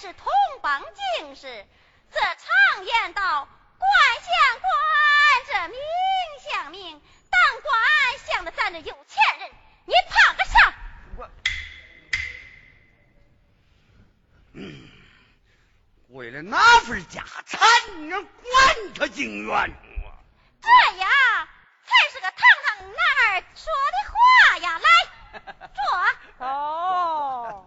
是同榜进士。这常言道，官相官，这名相命，当官相的咱这有钱人，你怕个啥？我，嗯，为了那份家产，你管他情愿？这呀，才是个堂堂男儿说的话呀！来，坐。哦。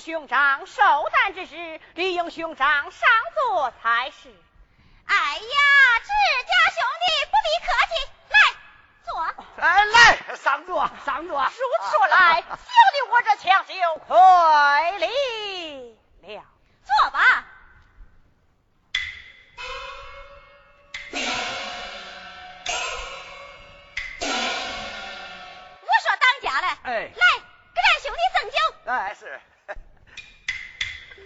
兄长寿诞之时，理应兄长上座才是。哎呀，自家兄弟不必客气，来坐。哎，来上座上座。如此说来，小弟我这枪就亏礼了。坐吧。我说当家的，哎，来给咱兄弟赠酒。哎是。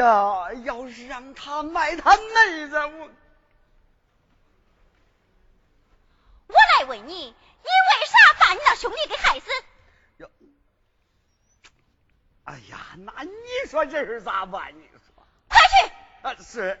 地位干，金海，他妹子，我我来问，你你为啥把你那兄弟给害死？哎呀，那你说这事咋办？你说。快去。啊是？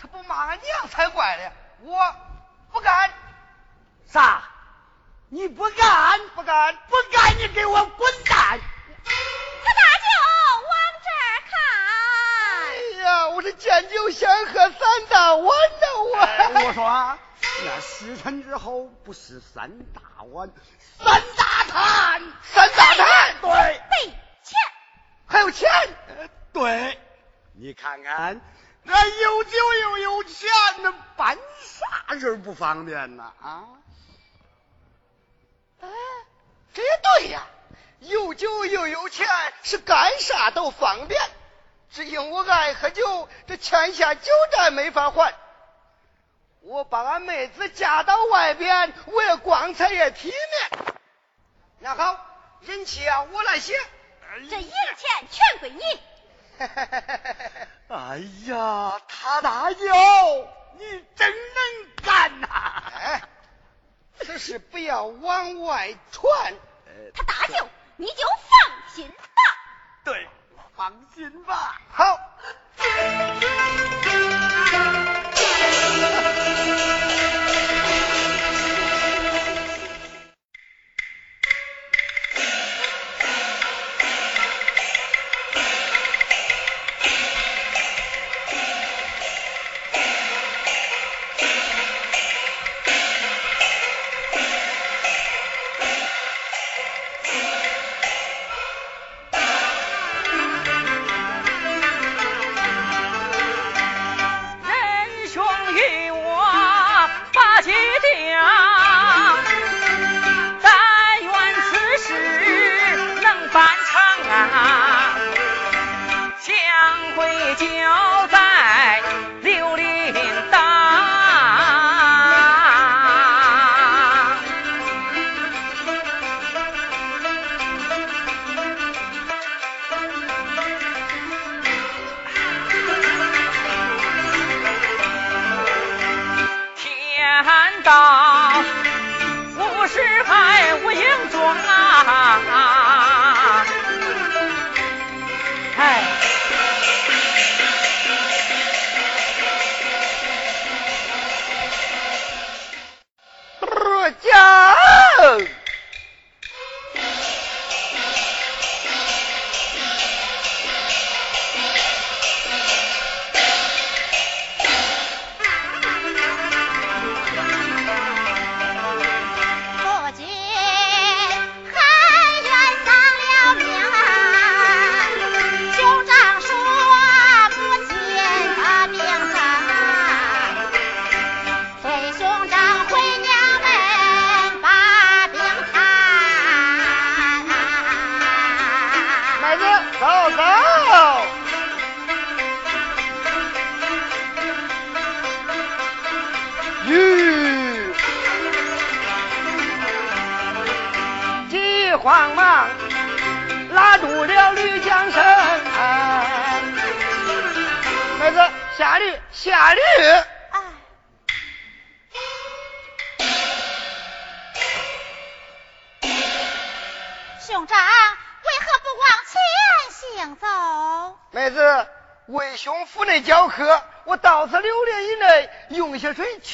他不骂俺娘才怪呢。我不干。啥？你不干？不干？不干？你给我滚蛋！他大舅往这儿看。哎呀，我是见酒先喝三大碗的我。我说，那时辰之后不是三大碗，三大坛，三大坛。对。对，钱。还有钱？对。你看看，那有酒又有钱，那办啥事不方便呢？啊？哎，这也对呀，有酒又有钱，是干啥都方便。只因我爱喝酒，这欠下酒债没法还。我把俺妹子嫁到外边，我也光彩也体面。那好，人气啊，我来写。这银钱全归你。哎呀，他大舅，你真能干呐！此事不要往外传。他大舅，你就放心吧。对，放心吧。好。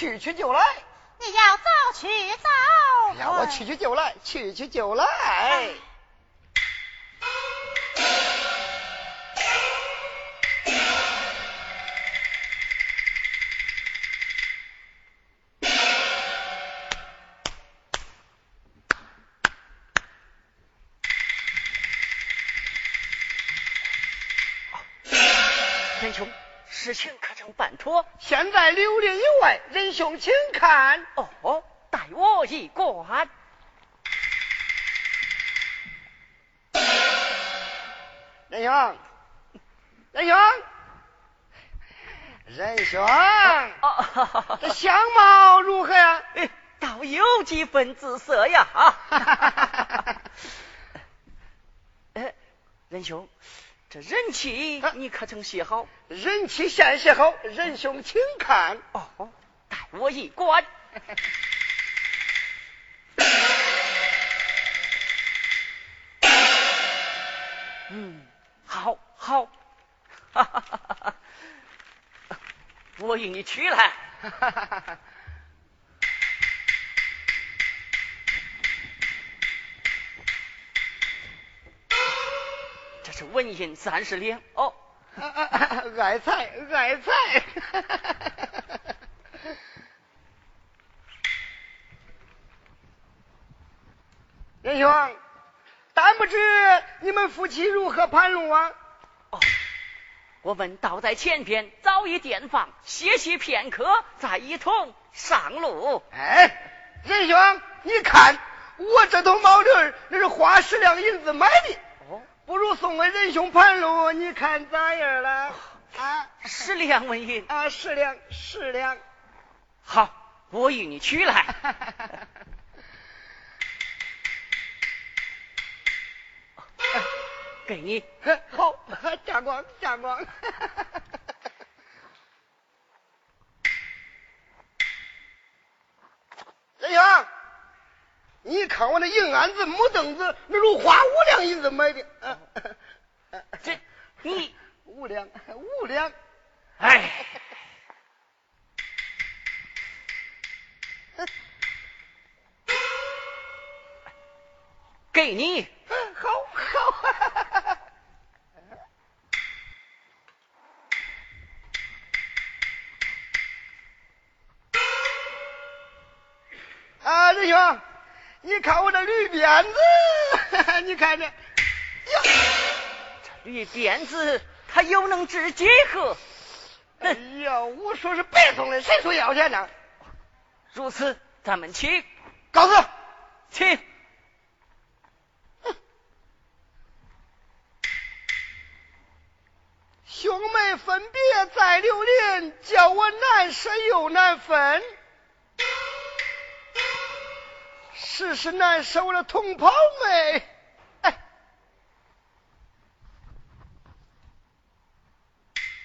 去去就来。你要早去早回。呀，我去去就来，去去就事情可曾办妥？现在六里以外，仁兄请看。哦，待我一观。仁兄，仁兄，仁兄，哦，这相貌如何呀？哎，倒有几分姿色呀！啊，哎，仁兄，这人气你可曾写好？人气现写好，仁兄请看。哦，待我一观。嗯，好，好，哈哈哈哈哈！我与你去来。这 是纹银三十两哦。爱财，爱财。仁兄，但不知你们夫妻如何盘路啊？哦，我们倒在前边，早已垫房，歇息片刻，再一同上路。哎，仁兄，你看我这头毛驴那是花十两银子买的，哦，不如送给仁兄盘路，你看咋样了？啊，十两纹银。啊，十两，十两。好，我与你取来。给你。好，加光，加光。仁兄，你看我那银鞍子、木凳子，那如花五两银子买的。这你五两，五两。哎，给你。你看我这驴鞭子，你看这，呀，这驴鞭子它又能治结核？哎呀，我说是白送的，谁说要钱呢？如此，咱们请，告辞。请。兄妹分别在柳林，叫我难舍又难分。世事难舍我的同胞妹。哎，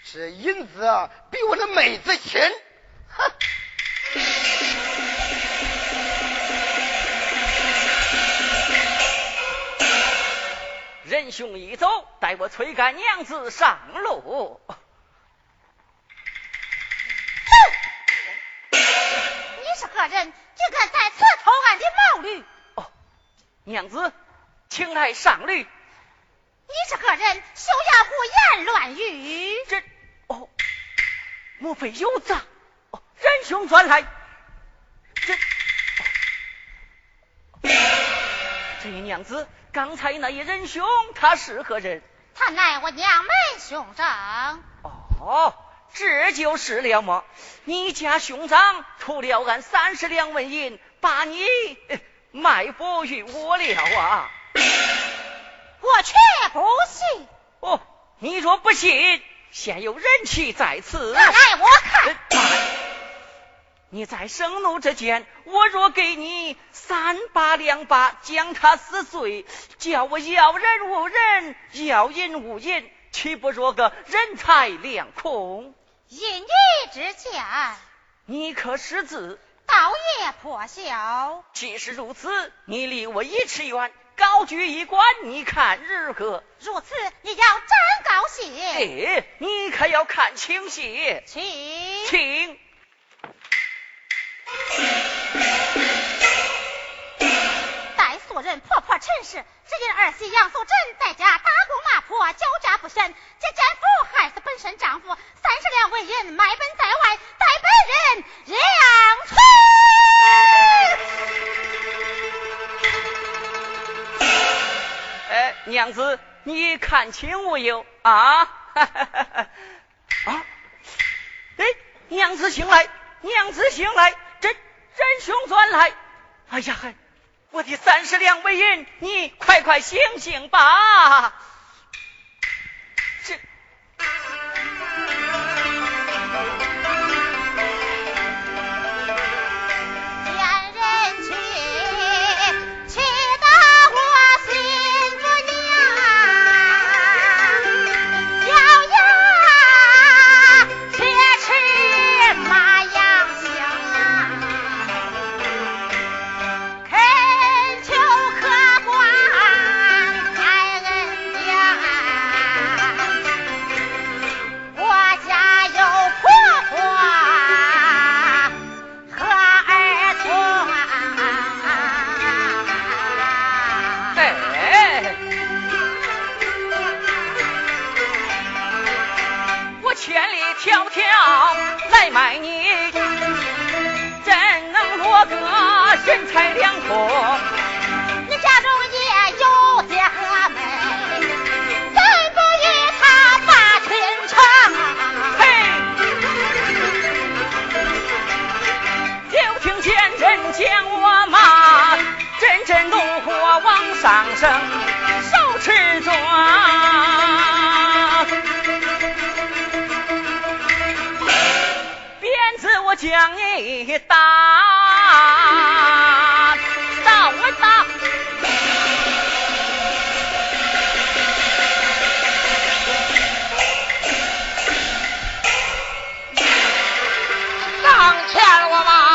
这银子啊，比我的妹子亲。哼。仁兄一走，待我催赶娘子上路。何人？竟敢在此偷俺的毛驴？哦，娘子，请来上驴。你是何人？休要胡言乱语！这哦，莫非有诈？哦，仁兄转来。这，哦这位娘子，刚才那一仁兄他是何人？他乃我娘门兄长。哦，这就是了么？你家兄长出了俺三十两纹银，把你呃卖薄于我了啊！我却不信。哦，你若不信，现有人气在此。拿来我看。呃你在生怒之间，我若给你三把两把将他撕碎，叫我要人无人，要银无银，岂不若个人财两空？因你之见，你可识字？倒也破晓。既是如此，你离我一尺远，高举一官，你看如何？如此，你要真高兴。哎，你可要看清些。请，请。待素人破破陈氏，只因儿媳杨素贞在家打工骂婆，酒驾不审，这奸夫害死本身丈夫，三十两纹银卖本在外，待本人亮出。哎，娘子，你看清无有啊？啊！哎，娘子醒来，娘子醒来。真真凶转来！哎呀嗨，我的三十两纹银，你快快醒醒吧！迢迢来买你，怎能落个身财两空？你家中也有家和妹，怎不与他把亲成？嘿！就听见人见我骂，阵阵怒火往上升，手持着。将你打，打我打。上前我吧。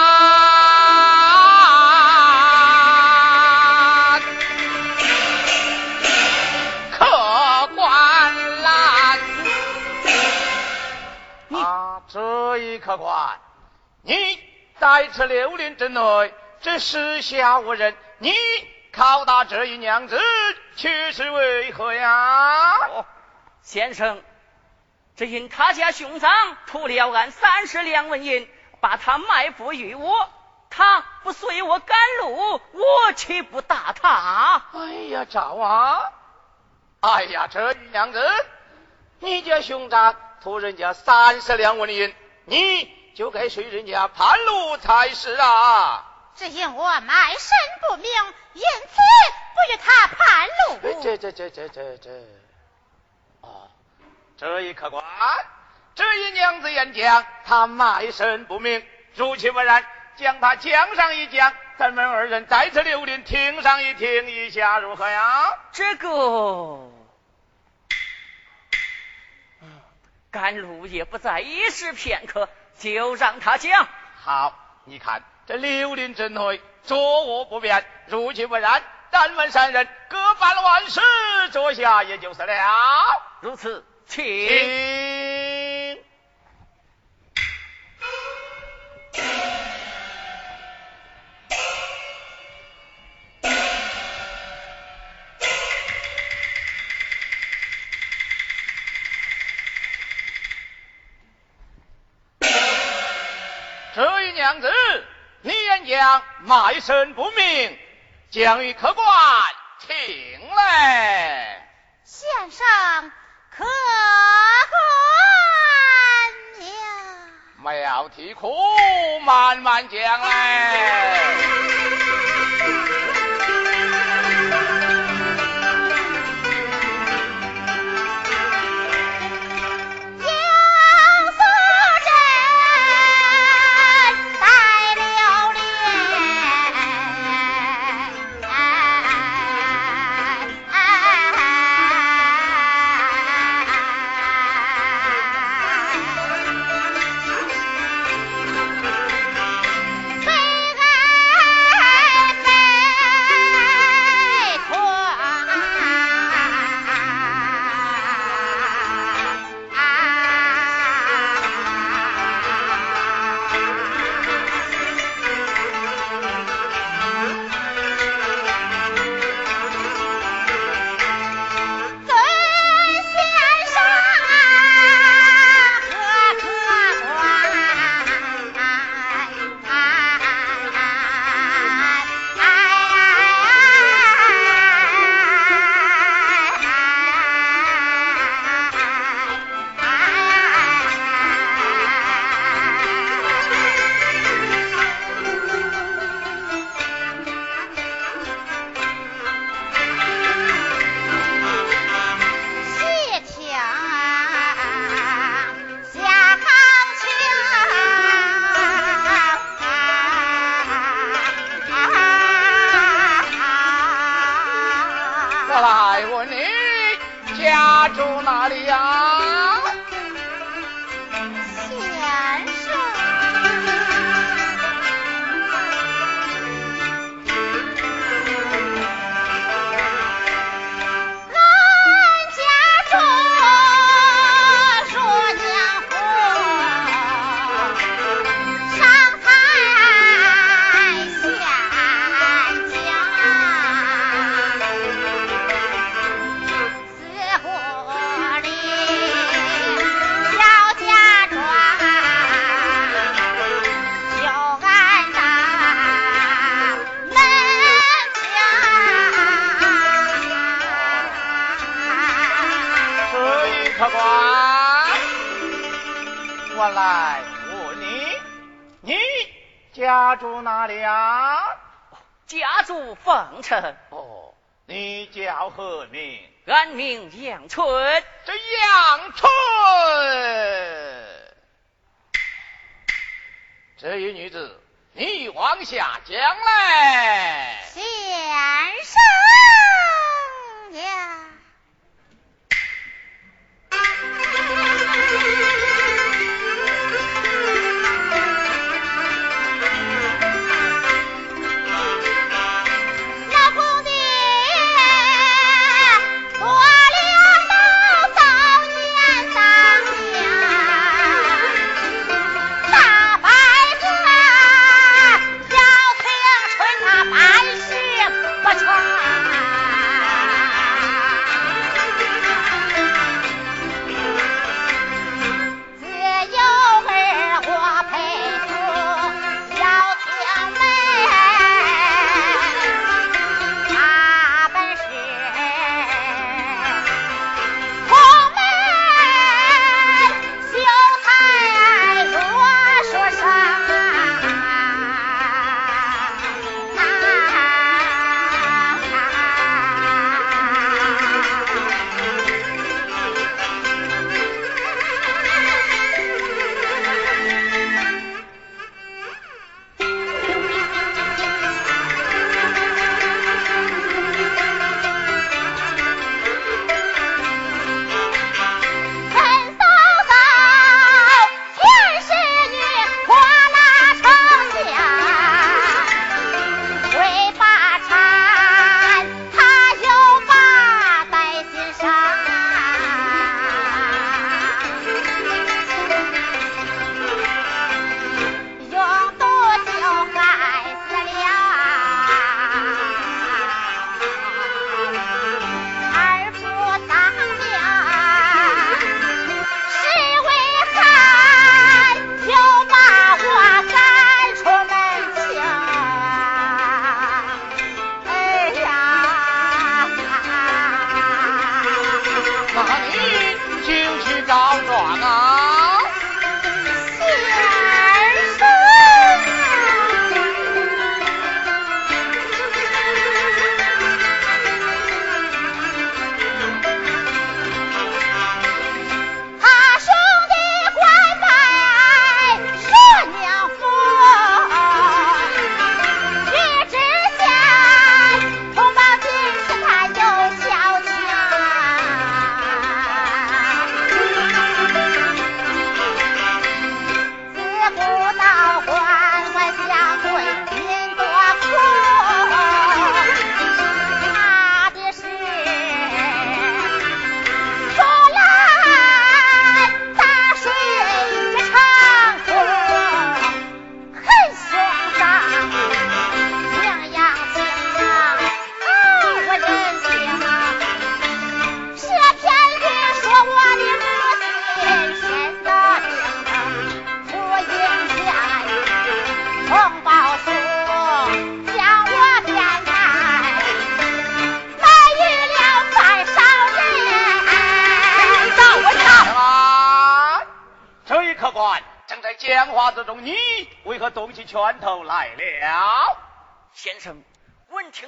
时下无人，你拷打这一娘子，却是为何呀？先生，只因他家兄长图了俺三十两纹银，把他埋伏于我，他不随我赶路，我岂不打他？哎呀，赵啊！哎呀，这一娘子，你家兄长图人家三十两纹银，你就该随人家盘路才是啊！只因我卖身不明，因此不与他盘路。这这这这这这，哦，这一客官，这一娘子言讲，他卖身不明，如其不然，将他降上一讲，咱们二人再次留令，听上一听一下如何呀？这个，赶路也不在一时片刻，就让他讲。好，你看。这六林镇会坐卧不便，如其不然，但问三人各办万事，坐下也就是了。如此，请。这卖身不明，将与客官请来。先生，客官呀，没要啼哭，慢慢讲来。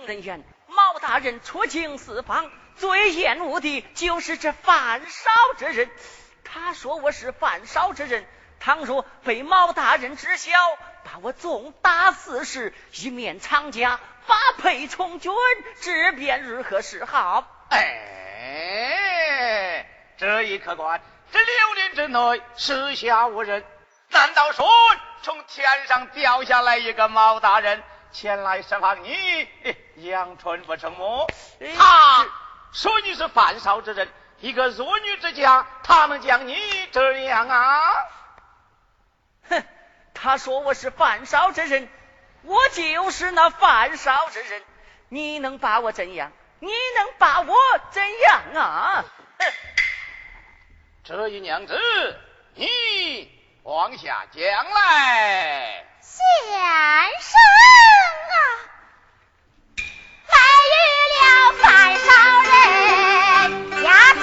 人言，毛大人出京四方，最厌恶的就是这犯少之人。他说我是犯少之人，倘若被毛大人知晓，把我重打四十，一面长家，发配从军，这便如何是好？哎，这一客官。这六年之内时下无人，难道说从天上掉下来一个毛大人前来释放你杨春不成魔？他说你是犯少之人，一个弱女之家，他能将你这样啊？哼，他说我是犯少之人，我就是那犯少之人，你能把我怎样？你能把我怎样啊？这一娘子，你往下讲来。先生啊，卖鱼了，范少人家中。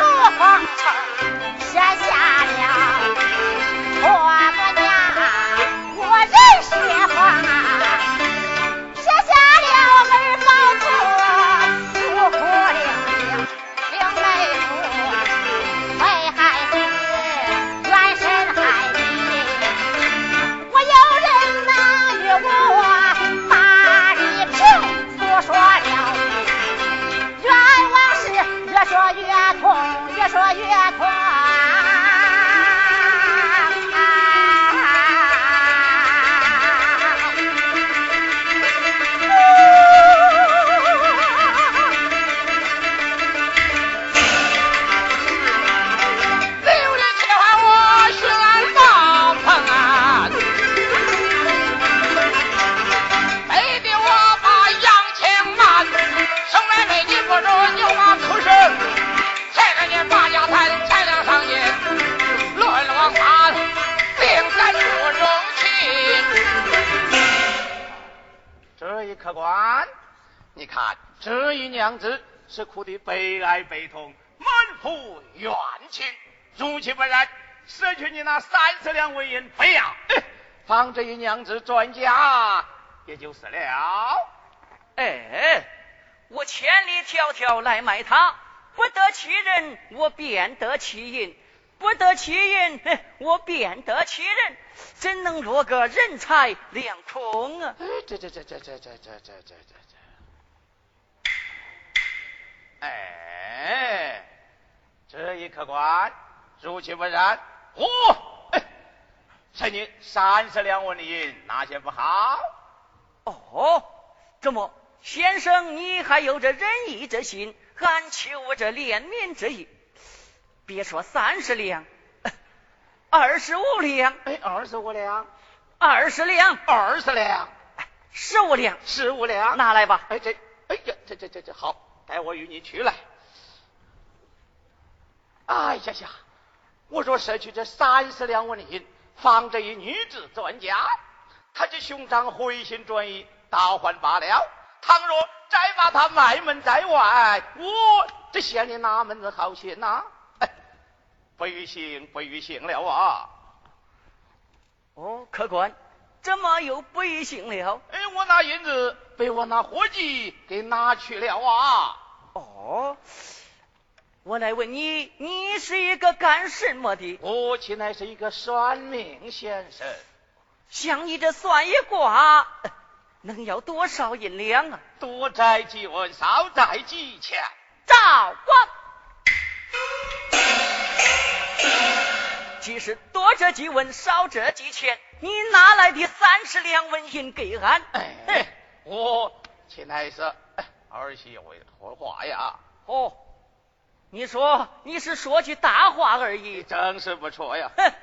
两纹银不要，放这一娘子转家也就是了。哎，我千里迢迢来买她，不得其人，我便得其人；不得其银，我便得其人。怎能落个人财两空啊？哎，这这这这这这这这这这这，哎，这一客官，如其不然，我趁你三十两纹银，哪些不好？哦，怎么先生你还有着仁义之心，俺求这怜悯之意，别说三十两。二十五两，哎，二十五两，二十两，二十两，十五两，十五两，拿来吧。哎，这，哎呀，这这这这好，待我与你去来。哎呀呀，我说舍去这三十两纹银，放着一女子专家，他这兄长回心转意，倒换罢了；倘若再把他卖门在外，我这县里哪门子好心呐？哎不于行，不于行了啊！哦，客官，怎么又不于行了？哎，我那银子被我那伙计给拿去了啊！哦，我来问你，你是一个干什么的？我岂乃是一个算命先生？像你这算一卦，能要多少银两啊？多摘几文，少摘几钱？赵光。即是多这几文，少这几钱，你哪来的三十两文银给俺？哎，我岂乃是儿媳妇说话呀？哦，你说你是说句大话而已，真是不错呀。哼，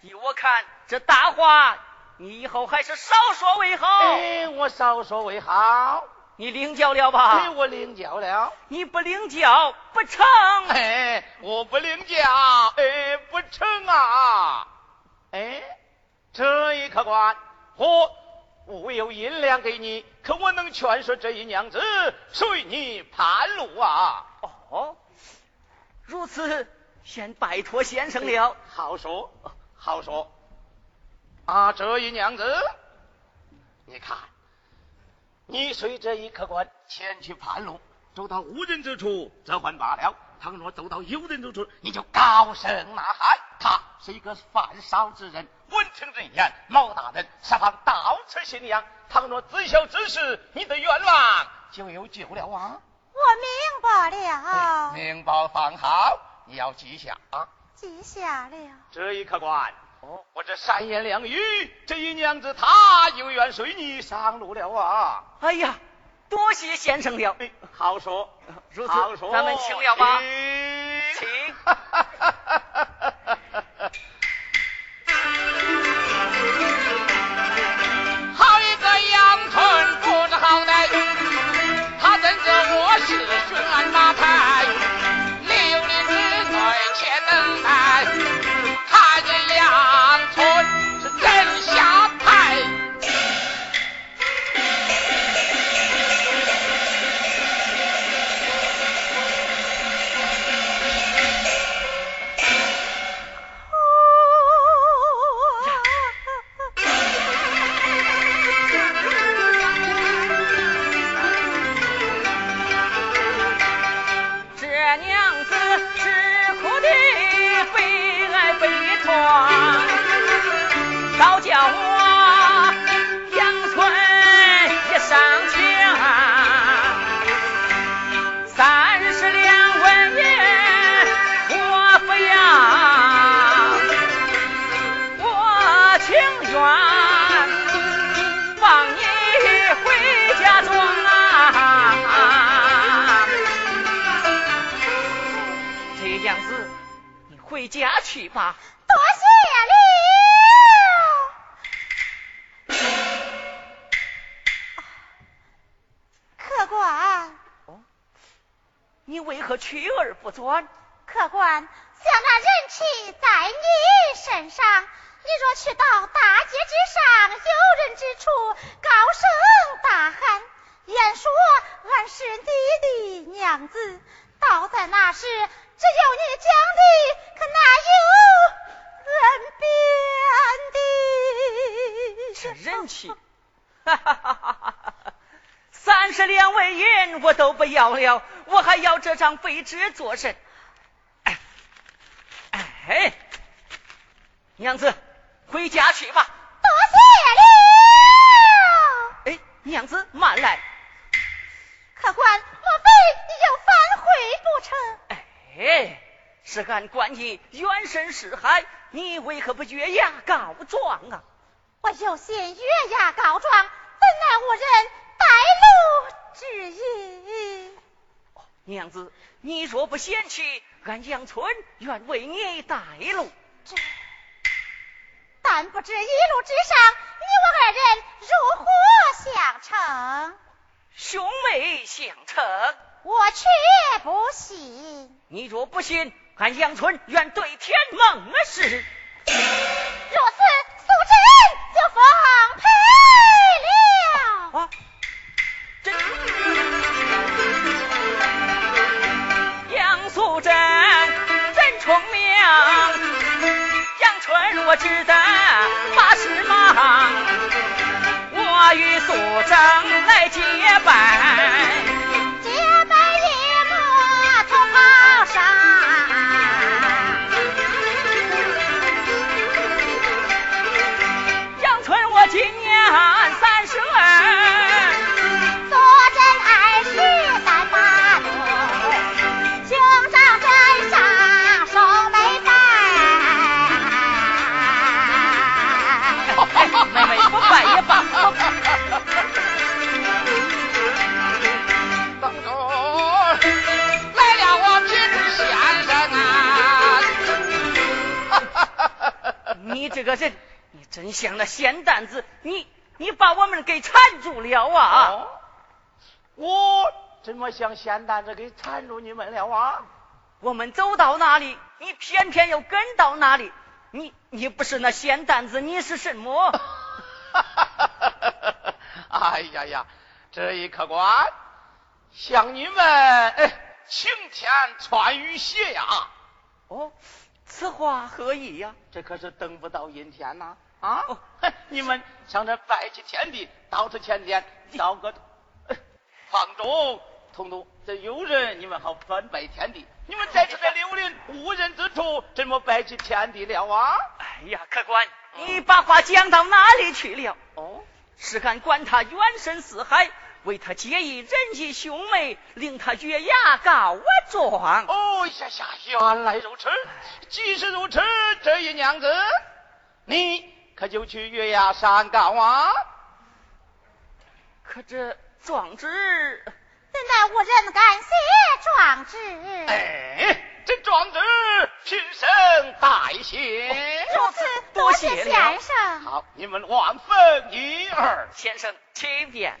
依我看，这大话你以后还是少说为好。哎，我少说为好。你领教了吧？哎，我领教了。你不领教不成。哎，我不领教，哎，不成啊。哎，这一客官，我无有银两给你，可我能劝说这一娘子随你盘路啊。哦，如此，先拜托先生了。好说，好说。啊，这一娘子，你看。你随这一客官前去盘路，走到无人之处则还罢了；倘若走到有人之处，你就高声呐喊。他是一个犯少之人，闻听人言，毛大人设方到此信仰。倘若知晓之事，你的愿望就有救了啊！我明白了，明白放好，你要记下啊。记下了。这一客官，哦，我这三言两语，这一娘子她又愿随你上路了啊！哎呀，多谢先生了。好说，如此，好说，咱们请了吧。请。多谢了。客官，你为何去而不转？客官，想那人气在你身上，你若去到大街之上，有人之处，高声大喊，言说俺是你的娘子，倒在那时，只有你讲的，可哪有人这人气，哈哈哈哈哈哈！三十两纹银我都不要了，我还要这张废纸做甚？哎哎，娘子，回家去吧。多谢了。哎，娘子慢来。客官，莫不成？哎，是俺关你冤深似海，你为何不越牙告状啊？我有心越牙告状，怎奈无人带路指引。娘子，你若不嫌弃，俺杨村愿为你带路。这，但不知一路之上，你我二人如何相称？兄妹相称。我却不信。你若不信，俺杨春愿对天盟誓。若是，素贞就奉陪了。啊，真。杨素贞真聪明，杨春若只得把事忙，我与素贞来结拜。这个人，你真像那闲蛋子，你你把我们给缠住了啊！哦，我怎么像闲蛋子给缠住你们了啊？我们走到哪里，你偏偏又跟到哪里。你你不是那闲蛋子，你是什么？哎呀呀，这一客官向你们哎晴天穿雨鞋呀！哦，此话何意呀？这可是等不到阴天呐！啊，哦你们上这拜起天地，到处前天找个呃房中通通，这有人你们好翻拜天地。你们在这个柳林无人之处，怎么拜起天地了啊？哎呀，客官，你把话讲到哪里去了？哦，是俺管他远深似海，为他结义，人义兄妹，令他月牙告我状。哦呀呀，原来如此。既是如此，这一娘子，你可就去月牙山告啊？可这壮志，怎奈无人敢写壮志？哎，这壮志平生代写。如此，多谢先生。好，你们万分一二。先生，请便。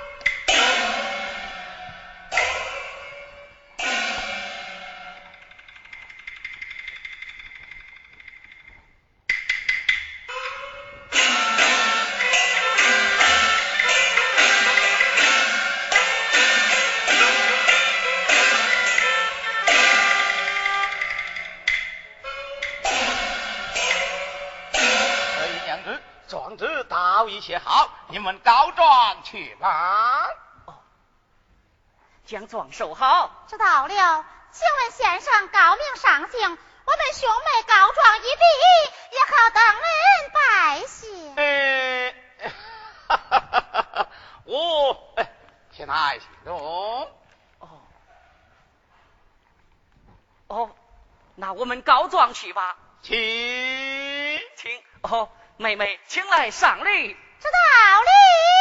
告状去吧。哦，将状收好。知道了。请问先生高明上行，我们兄妹告状一笔，也好等人拜谢。哎，哈哈哈哈哈！我天爱心中。哦哦，那我们告状去吧。请请哦，妹妹，请来上礼。知道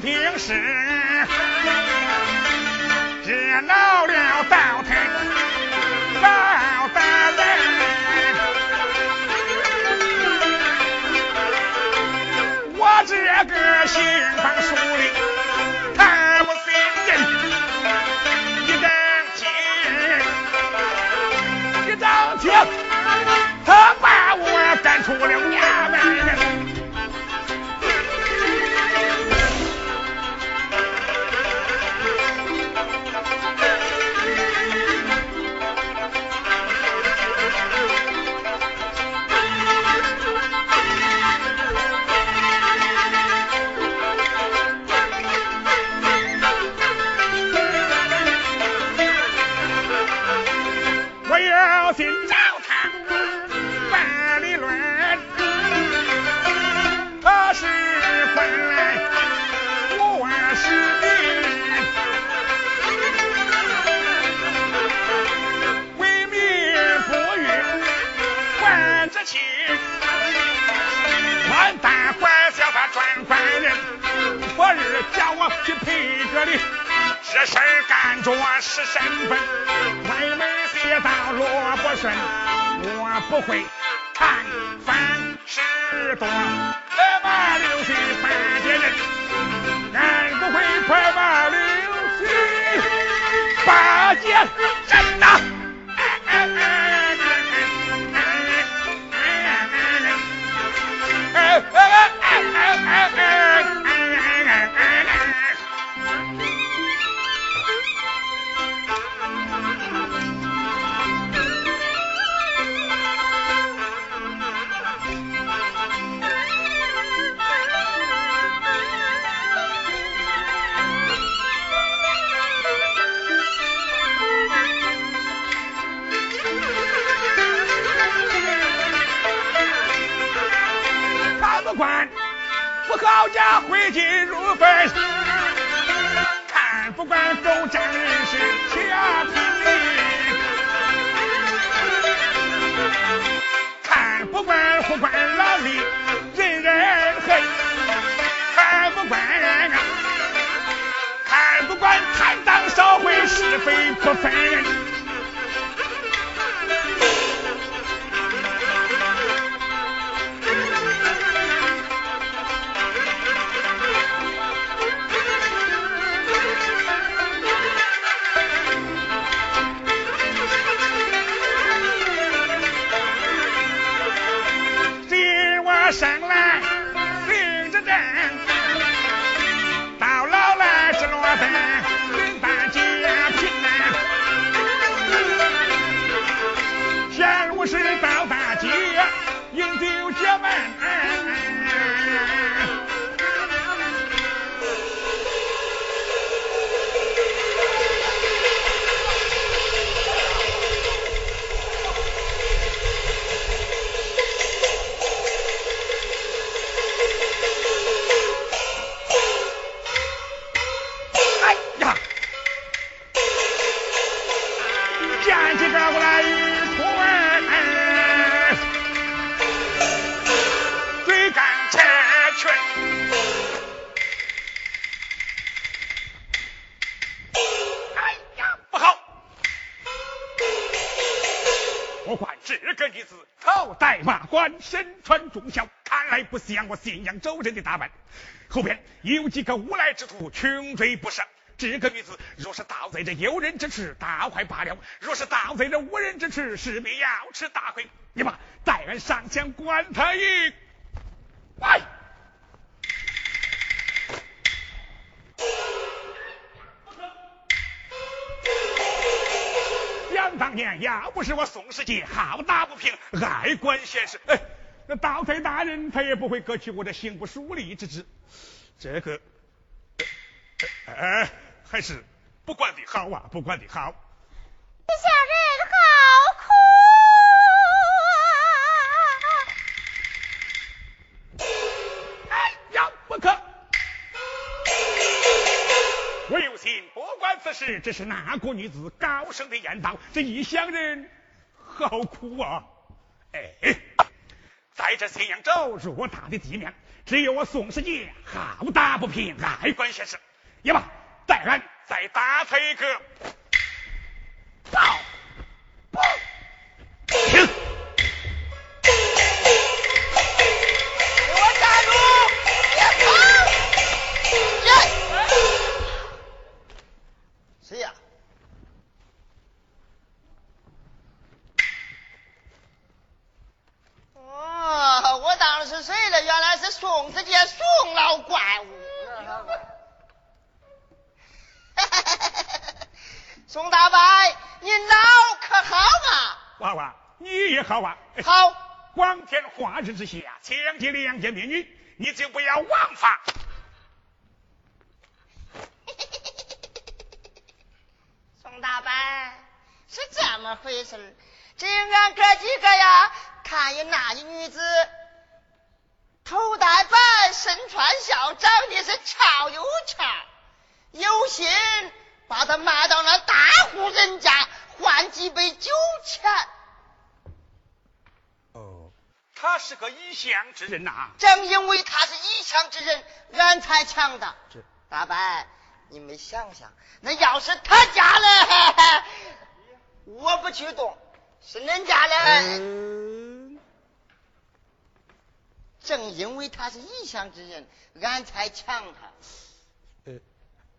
平时。头戴马冠，身穿重孝，看来不像我信阳州人的打扮。后边有几个无赖之徒，穷追不舍。这个女子若是盗贼者有人之持，大坏罢了；若是盗贼者无人之持，势必要吃大亏。你把带人上前管他一。喂！年，要不是我宋世杰好打不平，爱管闲事，哎，那道台大人他也不会搁去我的刑部书吏之职。这个，哎，还是不管的好啊，不管的好。小人不管此事，只是哪个女子高声的言道：“这异乡人好苦啊！”哎，在这咸阳州偌大的地面，只有我宋世杰好打不平，爱管闲事。也罢，待俺再打他一个。报，报，好啊。好。光天化日之下，强奸良家美女，你就不要枉法。宋大伯，是这么回事这俺哥几个呀，看见那女子头戴白，身穿孝，长得是俏又俏，有心。把他卖到那大户人家换几杯酒钱。哦，他是个异乡之人呐。正因为他是一乡之人，俺才抢的。大伯，你们想想，那要是他家嘞，我不去动；是恁家嘞，嗯、正因为他是异乡之人，俺才抢他。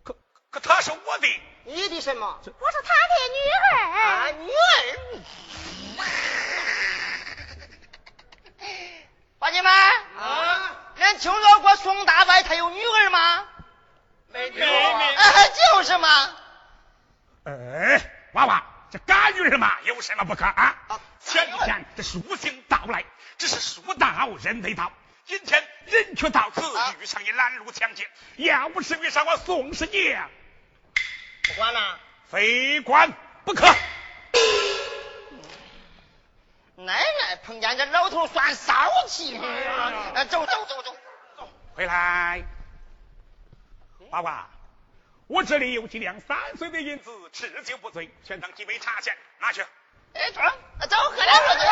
可可他是我的，你的什么？我是他的女儿。啊，女儿。伙计们，啊，人听说过宋大伯他有女儿吗？没没没，就是嘛。哎，娃娃，这干女儿嘛，有什么不可啊？前几天这书信到来，只是书到人没到。今天人却到此，遇上一拦路抢劫，要不是遇上我宋世杰。不管了，非管不可。奶奶碰见这老头算骚气。走走走走走，回来。娃娃，我这里有几两三岁的银子，吃酒不醉，全当几杯茶钱，拿去。哎，走，走，喝两喝走。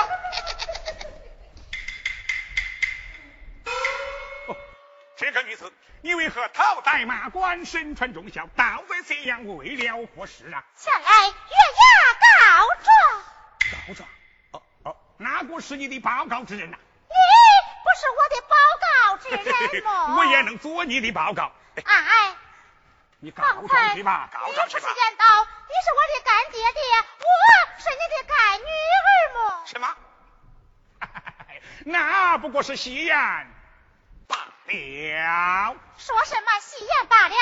这个女子，你为何头戴马冠，身穿重孝，倒在咸阳，为了何事啊？前来月牙告状。告状？哪个是你的报告之人呐？你不是我的报告之人吗？我也能做你的报告。哎，你告状去吧，告状去吧。你不是言道你是我的干爹爹，我是你的干女儿吗？什么？那不过是戏言。罢了，说什么戏言罢了，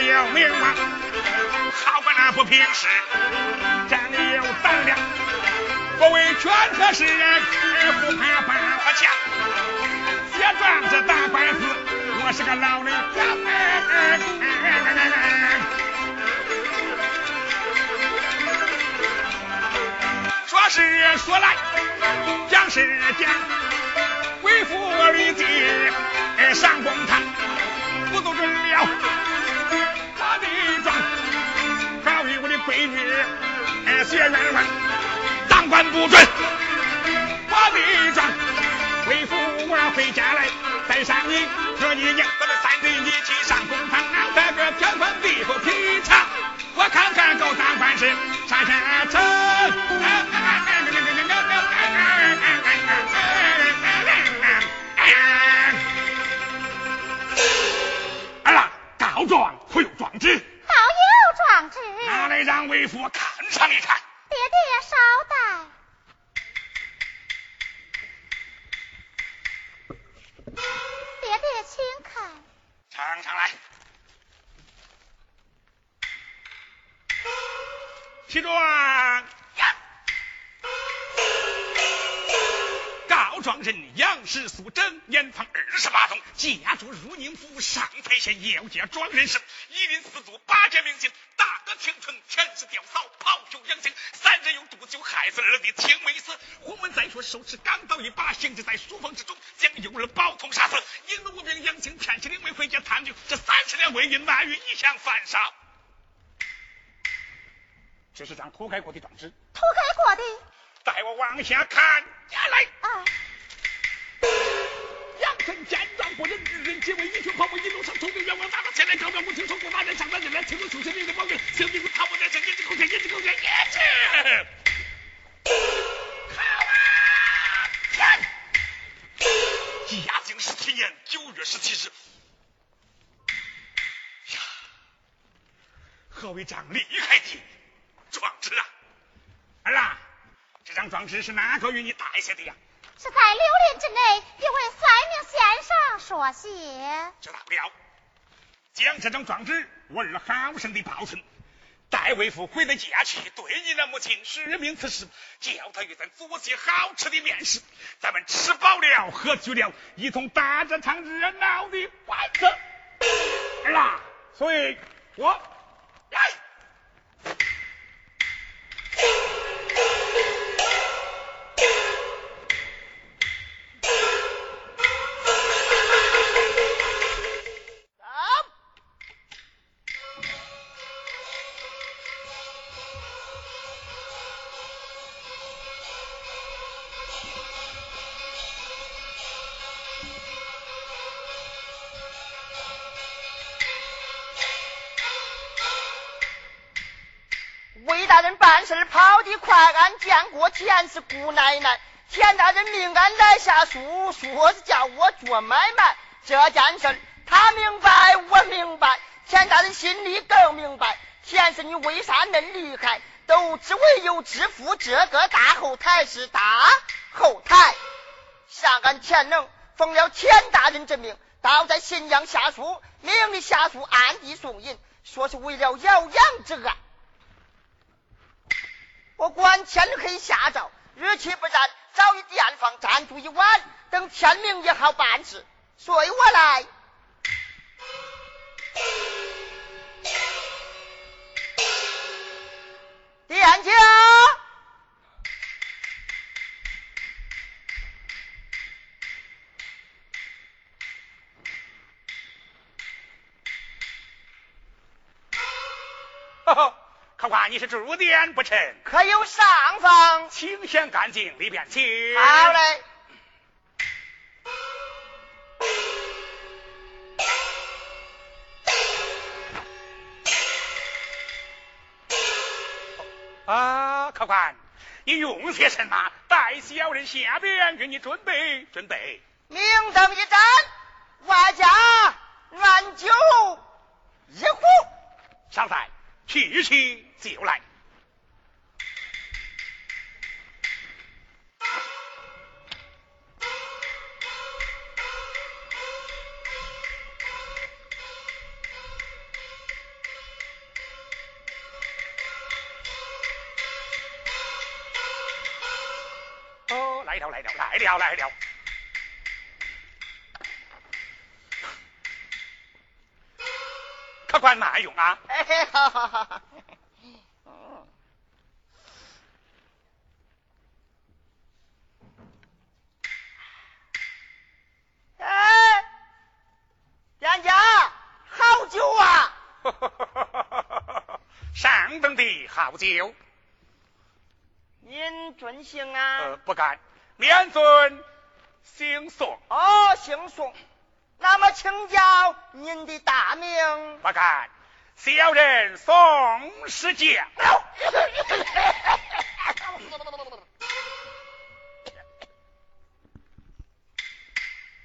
也有名望，好管那不平事，站里有胆量，不为权和势，不怕半和强，结壮子打官司，我是个老人家。说是说来，讲是讲。为父立地上公堂，不都准了的状，好与我的闺女写冤枉，当官不准我的状，为父我要回家来带上你和你娘，咱们三人一起上公堂，这个天昏地不平常，我看看够当官是啥下成。来让为父看上一看。爹爹稍待。爹爹请看。呈上来。起状。告状人杨氏素贞，年方二十八冬，家住汝宁府上蔡县姚家庄人氏，一林四族八件名姓，大哥青村，前是吊嫂，跑酒养性，三人用毒酒害死二弟，青梅死。洪文再说手持钢刀一把，行至在书房之中，将幼儿宝通杀死。引了无名杨青骗起灵位回家探究，这三十两纹银满于一向犯上。这是张涂改过的状纸，涂改过的。带我往下看，下来。啊。杨臣见状不忍，二人结为一群跑步一路上冲着冤枉打到前来告状，我听说过大人上班人来听说出现名的保镖，小兵他不在这，一直口前，一直口前，一直。好啊！嘉靖十七年九月十七日，呀，何为张厉害的壮纸啊？儿啊，这张状纸是哪个与你带下的呀？是在六林之内一位算命先生所写。知道了，将这张状纸我儿好生的保存，待为父回了家去，对你的母亲实名此事，叫他与咱做些好吃的面食，咱们吃饱了喝足了，一同打这场热闹的官司。儿啊，所以我来。俺见过钱氏姑奶奶。田大人命俺来下书，说是叫我做买卖。这件事他明白，我明白。田大人心里更明白。钱氏你为啥恁厉害？都只为有知府这个大后台是大后台。上俺田能奉了田大人之命，到在新阳下书，命令下书暗地送银，说是为了姚阳之案。我管天黑下诏，日期不然，早于店房暂住一晚，等天明也好办事。随我来，话，你是住店不成？可有上房？请先干净里边请。好嘞。啊，客官，你用些什么？待小人下边给你准备准备。明灯一盏，外家暖酒一壶。上菜，去去。就来。哦，来了来了来了来了。客官慢用啊！哎，好好好。哎，店家，好酒啊！上等酒。您尊姓啊？呃，不敢，免尊姓宋。哦，姓宋。那么，请教您的大名？不敢，小人宋世杰。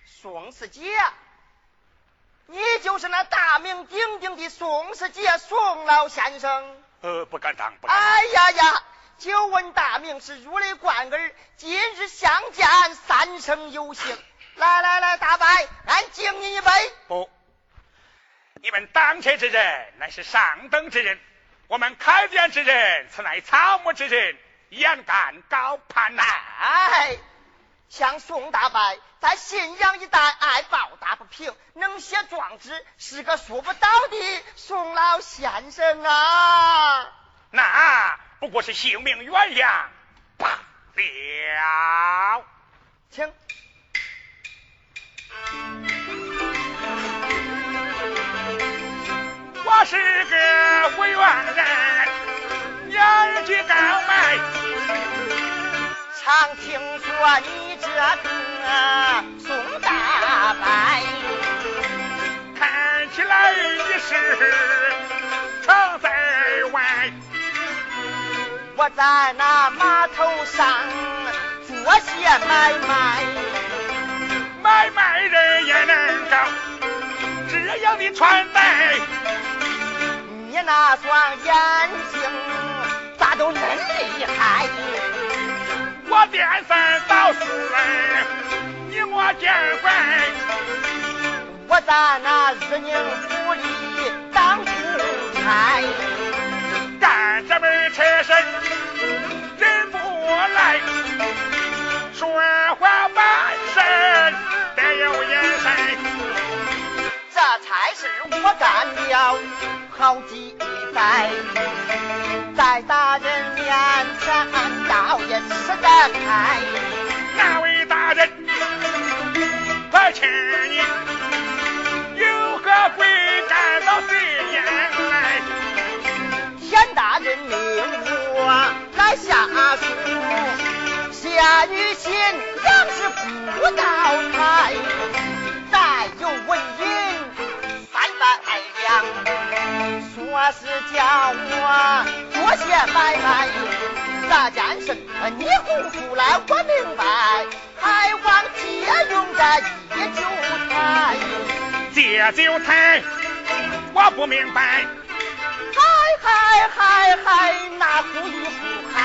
宋世杰，你就是那大名鼎鼎的宋世杰，宋老先生。呃，不敢当，不敢。哎呀呀！久闻大名是如雷贯耳，今日相见，三生有幸。来来来，大伯，俺敬你一杯。不，你们当车之人乃是上等之人，我们开店之人此乃草木之人，眼干高攀呐。哎，像宋大伯在信阳一带爱抱打不平，能写状纸，是个说不倒的宋老先生啊。那不过是性命鸳鸯罢了。请。我是个无缘人，年纪高迈，常听说你这个宋大伯，看起来你是常在外。我在那码头上做些买卖，买卖人也能搞这样的穿戴。你那双眼睛咋都恁厉害？我颠三倒四，你我见怪。我在那日宁府里当公差，干这门差事人不来，说话办事得有眼。差事我干了好几代，在大人面前倒也吃得开。哪位大人，快请你有何贵干到谁眼来？田大人命我来下书，下女心杨是不到台，再有纹银三百两，说是叫我。做些买卖，这件事你供出来我。明白，还望借用这一酒台。借酒台，我。不明白。嗨嗨嗨嗨，那呼一呼嗨。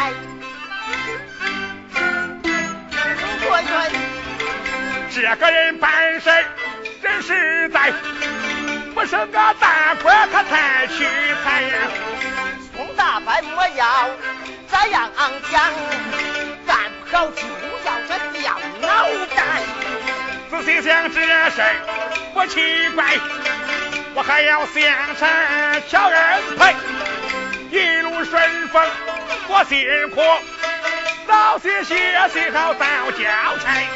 我。愿这个人办事真实在，不是个大官可才取财呀。宋大伯莫要这样讲，干不好就要这掉脑袋。仔细想这事儿不奇怪，我还要向上瞧安排，一路顺风我辛苦，早些歇息好早交差。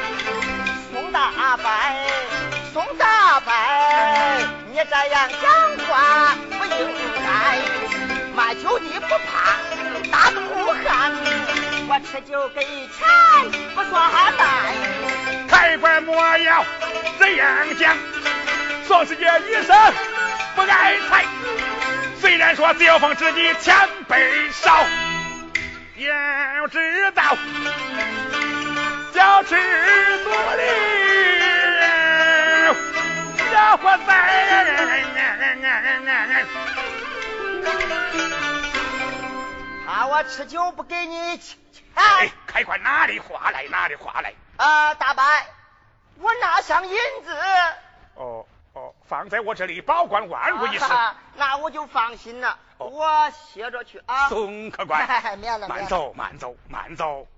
宋大伯，宋大伯，你这样讲话不应该。卖酒的不怕大肚汉，我吃酒给钱不算赖。开官莫要这样讲，宋世杰一生不爱财，虽然说酒逢知己千杯少，要知道，小吃多的小伙子，怕我吃酒不给你钱。哎，开官哪里话来哪里话来。啊，大伯，我拿上银子。哦哦，放在我这里保管万无一失。那我就放心了。我歇着去啊。宋客官，慢走慢走慢走。